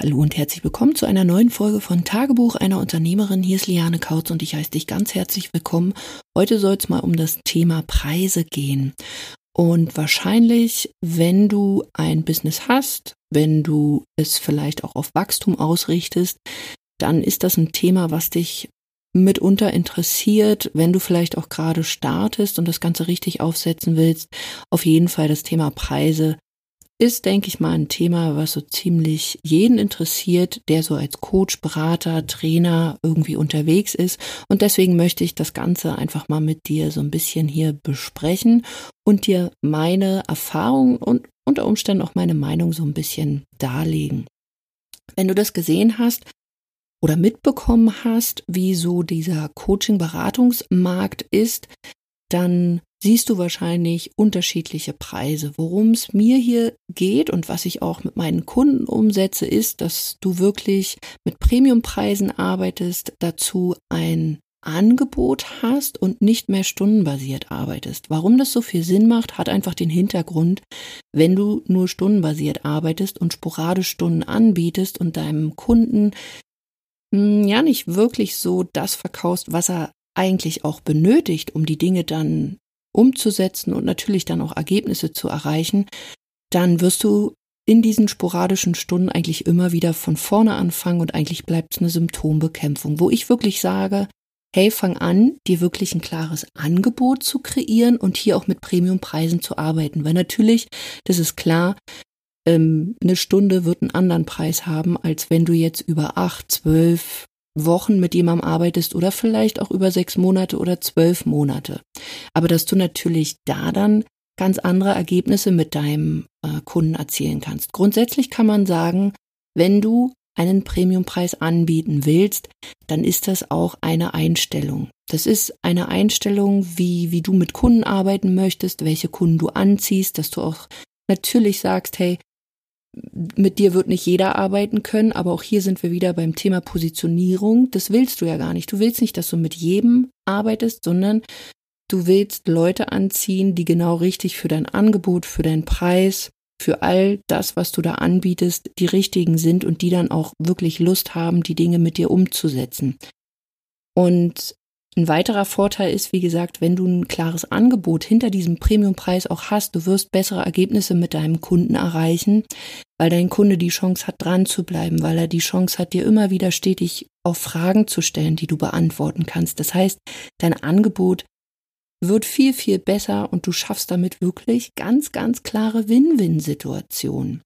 Hallo und herzlich willkommen zu einer neuen Folge von Tagebuch einer Unternehmerin. Hier ist Liane Kautz und ich heiße dich ganz herzlich willkommen. Heute soll es mal um das Thema Preise gehen. Und wahrscheinlich, wenn du ein Business hast, wenn du es vielleicht auch auf Wachstum ausrichtest, dann ist das ein Thema, was dich mitunter interessiert, wenn du vielleicht auch gerade startest und das Ganze richtig aufsetzen willst. Auf jeden Fall das Thema Preise ist, denke ich mal, ein Thema, was so ziemlich jeden interessiert, der so als Coach, Berater, Trainer irgendwie unterwegs ist. Und deswegen möchte ich das Ganze einfach mal mit dir so ein bisschen hier besprechen und dir meine Erfahrungen und unter Umständen auch meine Meinung so ein bisschen darlegen. Wenn du das gesehen hast, oder mitbekommen hast, wie so dieser Coaching-Beratungsmarkt ist, dann siehst du wahrscheinlich unterschiedliche Preise. Worum es mir hier geht und was ich auch mit meinen Kunden umsetze, ist, dass du wirklich mit Premiumpreisen arbeitest, dazu ein Angebot hast und nicht mehr stundenbasiert arbeitest. Warum das so viel Sinn macht, hat einfach den Hintergrund, wenn du nur stundenbasiert arbeitest und sporadisch Stunden anbietest und deinem Kunden hm, ja nicht wirklich so das verkaufst, was er eigentlich auch benötigt, um die Dinge dann umzusetzen und natürlich dann auch Ergebnisse zu erreichen, dann wirst du in diesen sporadischen Stunden eigentlich immer wieder von vorne anfangen und eigentlich bleibt es eine Symptombekämpfung, wo ich wirklich sage, hey, fang an, dir wirklich ein klares Angebot zu kreieren und hier auch mit Premiumpreisen zu arbeiten, weil natürlich, das ist klar, ähm, eine Stunde wird einen anderen Preis haben, als wenn du jetzt über acht, zwölf, Wochen mit jemandem arbeitest oder vielleicht auch über sechs Monate oder zwölf Monate. Aber dass du natürlich da dann ganz andere Ergebnisse mit deinem äh, Kunden erzielen kannst. Grundsätzlich kann man sagen, wenn du einen Premiumpreis anbieten willst, dann ist das auch eine Einstellung. Das ist eine Einstellung, wie, wie du mit Kunden arbeiten möchtest, welche Kunden du anziehst, dass du auch natürlich sagst, hey, mit dir wird nicht jeder arbeiten können, aber auch hier sind wir wieder beim Thema Positionierung. Das willst du ja gar nicht. Du willst nicht, dass du mit jedem arbeitest, sondern du willst Leute anziehen, die genau richtig für dein Angebot, für deinen Preis, für all das, was du da anbietest, die richtigen sind und die dann auch wirklich Lust haben, die Dinge mit dir umzusetzen. Und ein weiterer Vorteil ist, wie gesagt, wenn du ein klares Angebot hinter diesem Premiumpreis auch hast, du wirst bessere Ergebnisse mit deinem Kunden erreichen, weil dein Kunde die Chance hat, dran zu bleiben, weil er die Chance hat, dir immer wieder stetig auch Fragen zu stellen, die du beantworten kannst. Das heißt, dein Angebot wird viel, viel besser und du schaffst damit wirklich ganz, ganz klare Win-Win-Situationen.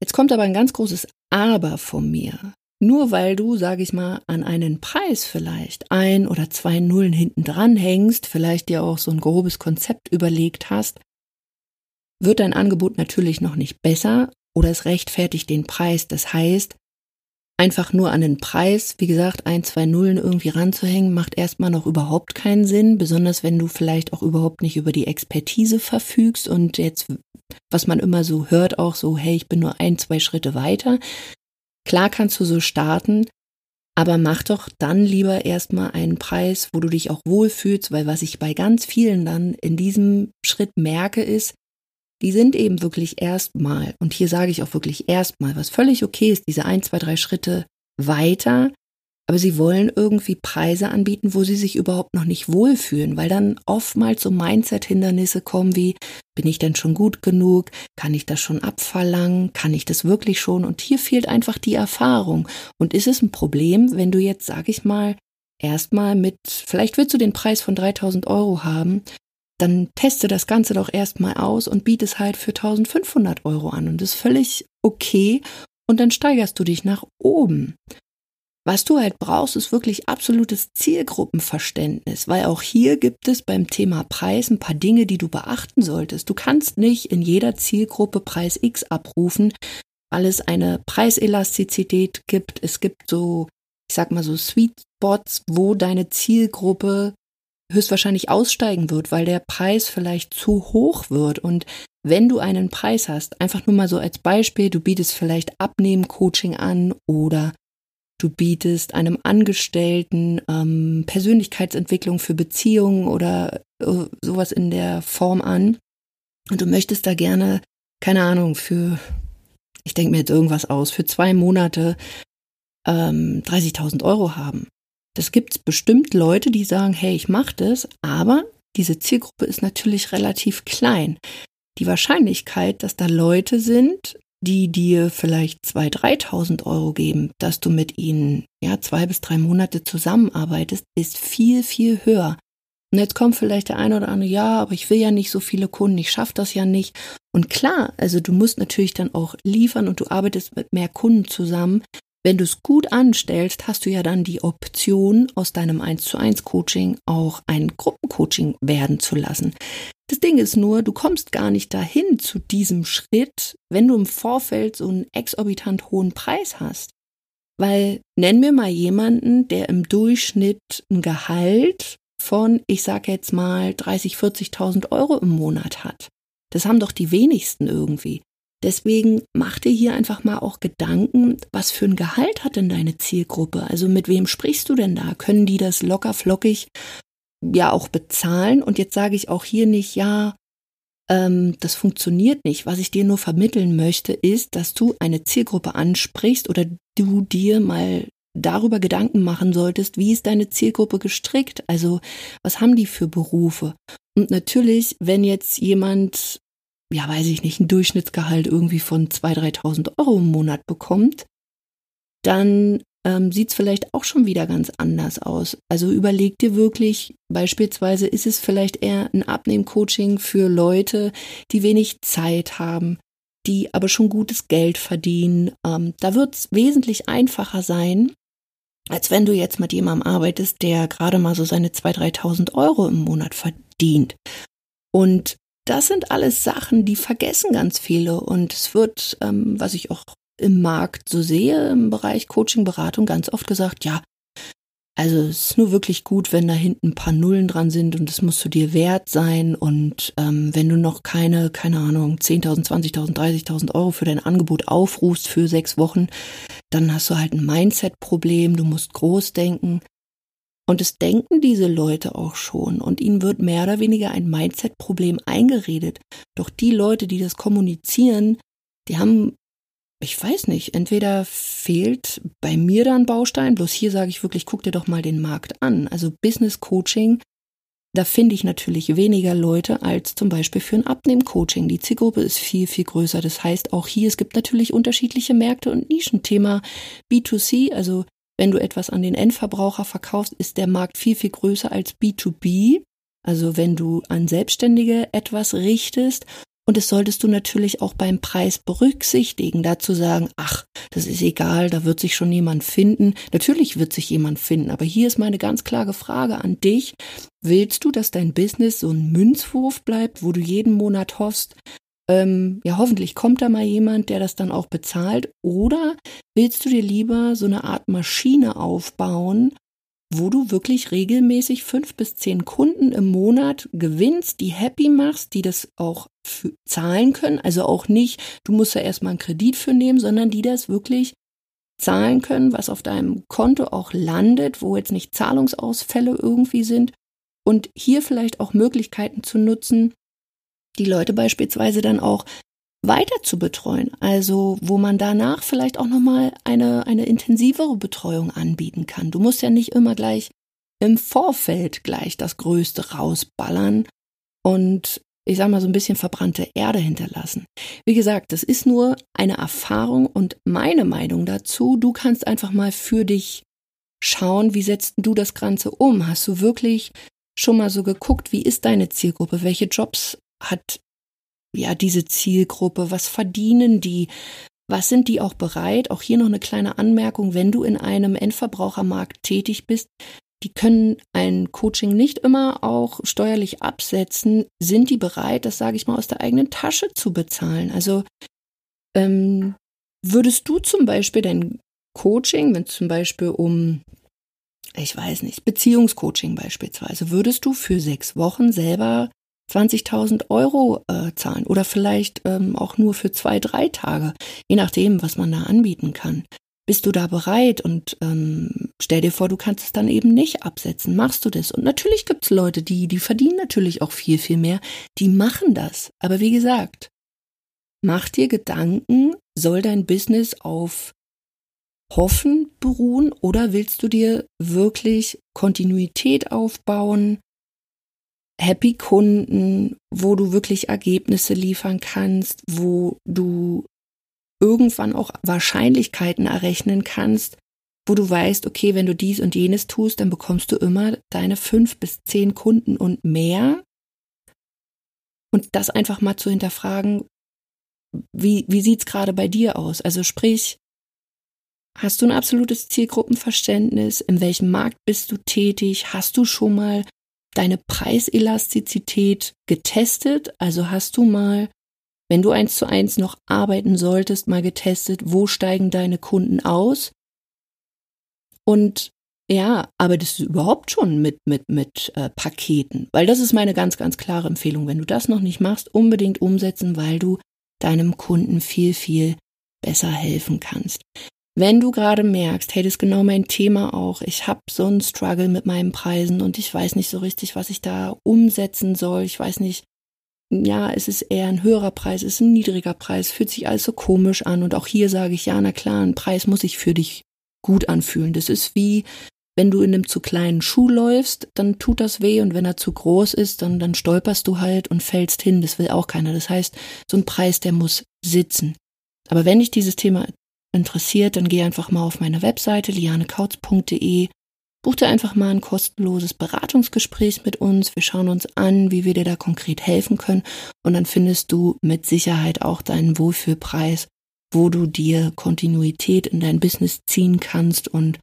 Jetzt kommt aber ein ganz großes Aber von mir. Nur weil du, sag ich mal, an einen Preis vielleicht ein oder zwei Nullen hinten dran hängst, vielleicht dir auch so ein grobes Konzept überlegt hast, wird dein Angebot natürlich noch nicht besser oder es rechtfertigt den Preis. Das heißt, einfach nur an den Preis, wie gesagt, ein, zwei Nullen irgendwie ranzuhängen, macht erstmal noch überhaupt keinen Sinn, besonders wenn du vielleicht auch überhaupt nicht über die Expertise verfügst und jetzt, was man immer so hört, auch so, hey, ich bin nur ein, zwei Schritte weiter. Klar kannst du so starten, aber mach doch dann lieber erstmal einen Preis, wo du dich auch wohlfühlst, weil was ich bei ganz vielen dann in diesem Schritt merke, ist, die sind eben wirklich erstmal, und hier sage ich auch wirklich erstmal, was völlig okay ist, diese ein, zwei, drei Schritte weiter, aber sie wollen irgendwie Preise anbieten, wo sie sich überhaupt noch nicht wohlfühlen, weil dann oftmals so Mindset-Hindernisse kommen wie, bin ich denn schon gut genug? Kann ich das schon abverlangen? Kann ich das wirklich schon? Und hier fehlt einfach die Erfahrung. Und ist es ein Problem, wenn du jetzt, sag ich mal, erstmal mit, vielleicht willst du den Preis von 3000 Euro haben, dann teste das Ganze doch erstmal aus und biete es halt für 1500 Euro an. Und das ist völlig okay. Und dann steigerst du dich nach oben. Was du halt brauchst, ist wirklich absolutes Zielgruppenverständnis, weil auch hier gibt es beim Thema Preis ein paar Dinge, die du beachten solltest. Du kannst nicht in jeder Zielgruppe Preis X abrufen, weil es eine Preiselastizität gibt. Es gibt so, ich sag mal so Sweet Spots, wo deine Zielgruppe höchstwahrscheinlich aussteigen wird, weil der Preis vielleicht zu hoch wird. Und wenn du einen Preis hast, einfach nur mal so als Beispiel, du bietest vielleicht Abnehmen-Coaching an oder Du bietest einem Angestellten ähm, Persönlichkeitsentwicklung für Beziehungen oder äh, sowas in der Form an. Und du möchtest da gerne, keine Ahnung, für ich denke mir jetzt irgendwas aus, für zwei Monate ähm, 30.000 Euro haben. Das gibt es bestimmt Leute, die sagen, hey, ich mache das, aber diese Zielgruppe ist natürlich relativ klein. Die Wahrscheinlichkeit, dass da Leute sind, die dir vielleicht 2.000, 3.000 Euro geben, dass du mit ihnen ja zwei bis drei Monate zusammenarbeitest, ist viel, viel höher. Und jetzt kommt vielleicht der eine oder andere, ja, aber ich will ja nicht so viele Kunden, ich schaffe das ja nicht. Und klar, also du musst natürlich dann auch liefern und du arbeitest mit mehr Kunden zusammen. Wenn du es gut anstellst, hast du ja dann die Option, aus deinem 1 zu 1 Coaching auch ein Gruppencoaching werden zu lassen. Das Ding ist nur, du kommst gar nicht dahin zu diesem Schritt, wenn du im Vorfeld so einen exorbitant hohen Preis hast. Weil nenn mir mal jemanden, der im Durchschnitt ein Gehalt von, ich sag jetzt mal, 30, 40.000 Euro im Monat hat. Das haben doch die wenigsten irgendwie. Deswegen mach dir hier einfach mal auch Gedanken, was für ein Gehalt hat denn deine Zielgruppe? Also mit wem sprichst du denn da? Können die das locker flockig ja auch bezahlen? Und jetzt sage ich auch hier nicht, ja, ähm, das funktioniert nicht. Was ich dir nur vermitteln möchte, ist, dass du eine Zielgruppe ansprichst oder du dir mal darüber Gedanken machen solltest, wie ist deine Zielgruppe gestrickt? Also was haben die für Berufe? Und natürlich, wenn jetzt jemand ja, weiß ich nicht, ein Durchschnittsgehalt irgendwie von 2.000, 3.000 Euro im Monat bekommt, dann ähm, sieht es vielleicht auch schon wieder ganz anders aus. Also überleg dir wirklich, beispielsweise ist es vielleicht eher ein Abnehmcoaching für Leute, die wenig Zeit haben, die aber schon gutes Geld verdienen. Ähm, da wird es wesentlich einfacher sein, als wenn du jetzt mit jemandem arbeitest, der gerade mal so seine 2.000, 3.000 Euro im Monat verdient. Und das sind alles Sachen, die vergessen ganz viele. Und es wird, ähm, was ich auch im Markt so sehe, im Bereich Coaching, Beratung, ganz oft gesagt, ja, also es ist nur wirklich gut, wenn da hinten ein paar Nullen dran sind und das musst du dir wert sein. Und ähm, wenn du noch keine, keine Ahnung, 10.000, 20.000, 30.000 Euro für dein Angebot aufrufst für sechs Wochen, dann hast du halt ein Mindset-Problem, du musst groß denken. Und es denken diese Leute auch schon und ihnen wird mehr oder weniger ein Mindset-Problem eingeredet. Doch die Leute, die das kommunizieren, die haben, ich weiß nicht, entweder fehlt bei mir da ein Baustein, bloß hier sage ich wirklich, guck dir doch mal den Markt an. Also Business Coaching, da finde ich natürlich weniger Leute als zum Beispiel für ein Abnehmen-Coaching. Die Zielgruppe ist viel, viel größer. Das heißt, auch hier, es gibt natürlich unterschiedliche Märkte und Nischenthema B2C, also wenn du etwas an den Endverbraucher verkaufst, ist der Markt viel, viel größer als B2B. Also wenn du an Selbstständige etwas richtest. Und das solltest du natürlich auch beim Preis berücksichtigen, dazu sagen, ach, das ist egal, da wird sich schon jemand finden. Natürlich wird sich jemand finden, aber hier ist meine ganz klare Frage an dich. Willst du, dass dein Business so ein Münzwurf bleibt, wo du jeden Monat hoffst, ähm, ja, hoffentlich kommt da mal jemand, der das dann auch bezahlt. Oder willst du dir lieber so eine Art Maschine aufbauen, wo du wirklich regelmäßig fünf bis zehn Kunden im Monat gewinnst, die happy machst, die das auch zahlen können. Also auch nicht, du musst da erstmal einen Kredit für nehmen, sondern die das wirklich zahlen können, was auf deinem Konto auch landet, wo jetzt nicht Zahlungsausfälle irgendwie sind. Und hier vielleicht auch Möglichkeiten zu nutzen, die Leute beispielsweise dann auch weiter zu betreuen. Also, wo man danach vielleicht auch nochmal eine, eine intensivere Betreuung anbieten kann. Du musst ja nicht immer gleich im Vorfeld gleich das Größte rausballern und ich sag mal so ein bisschen verbrannte Erde hinterlassen. Wie gesagt, das ist nur eine Erfahrung und meine Meinung dazu. Du kannst einfach mal für dich schauen, wie setzt du das Ganze um? Hast du wirklich schon mal so geguckt, wie ist deine Zielgruppe? Welche Jobs hat ja diese Zielgruppe? Was verdienen die? Was sind die auch bereit? Auch hier noch eine kleine Anmerkung, wenn du in einem Endverbrauchermarkt tätig bist, die können ein Coaching nicht immer auch steuerlich absetzen. Sind die bereit, das sage ich mal, aus der eigenen Tasche zu bezahlen? Also ähm, würdest du zum Beispiel dein Coaching, wenn es zum Beispiel um, ich weiß nicht, Beziehungscoaching beispielsweise, würdest du für sechs Wochen selber 20.000 Euro äh, zahlen oder vielleicht ähm, auch nur für zwei, drei Tage, je nachdem, was man da anbieten kann. Bist du da bereit und ähm, stell dir vor, du kannst es dann eben nicht absetzen. Machst du das? Und natürlich gibt es Leute, die, die verdienen natürlich auch viel, viel mehr. Die machen das. Aber wie gesagt, mach dir Gedanken, soll dein Business auf Hoffen beruhen oder willst du dir wirklich Kontinuität aufbauen, Happy Kunden, wo du wirklich Ergebnisse liefern kannst, wo du irgendwann auch Wahrscheinlichkeiten errechnen kannst, wo du weißt, okay, wenn du dies und jenes tust, dann bekommst du immer deine fünf bis zehn Kunden und mehr. Und das einfach mal zu hinterfragen, wie, wie sieht's gerade bei dir aus? Also sprich, hast du ein absolutes Zielgruppenverständnis? In welchem Markt bist du tätig? Hast du schon mal deine Preiselastizität getestet? Also hast du mal, wenn du eins zu eins noch arbeiten solltest, mal getestet, wo steigen deine Kunden aus? Und ja, arbeitest du überhaupt schon mit, mit, mit äh, Paketen? Weil das ist meine ganz, ganz klare Empfehlung. Wenn du das noch nicht machst, unbedingt umsetzen, weil du deinem Kunden viel, viel besser helfen kannst. Wenn du gerade merkst, hey, das ist genau mein Thema auch, ich habe so einen Struggle mit meinen Preisen und ich weiß nicht so richtig, was ich da umsetzen soll, ich weiß nicht, ja, es ist eher ein höherer Preis, es ist ein niedriger Preis, fühlt sich alles so komisch an und auch hier sage ich, ja, na klar, ein Preis muss sich für dich gut anfühlen. Das ist wie, wenn du in einem zu kleinen Schuh läufst, dann tut das weh und wenn er zu groß ist, dann, dann stolperst du halt und fällst hin. Das will auch keiner. Das heißt, so ein Preis, der muss sitzen. Aber wenn dich dieses Thema interessiert, dann geh einfach mal auf meine Webseite lianekautz.de, buch dir einfach mal ein kostenloses Beratungsgespräch mit uns. Wir schauen uns an, wie wir dir da konkret helfen können und dann findest du mit Sicherheit auch deinen Wohlfühlpreis, wo du dir Kontinuität in dein Business ziehen kannst und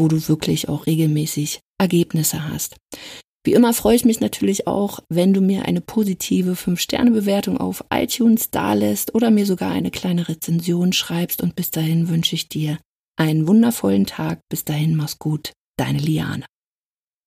wo du wirklich auch regelmäßig Ergebnisse hast. Wie immer freue ich mich natürlich auch, wenn du mir eine positive 5-Sterne-Bewertung auf iTunes dalässt oder mir sogar eine kleine Rezension schreibst. Und bis dahin wünsche ich dir einen wundervollen Tag. Bis dahin, mach's gut. Deine Liane.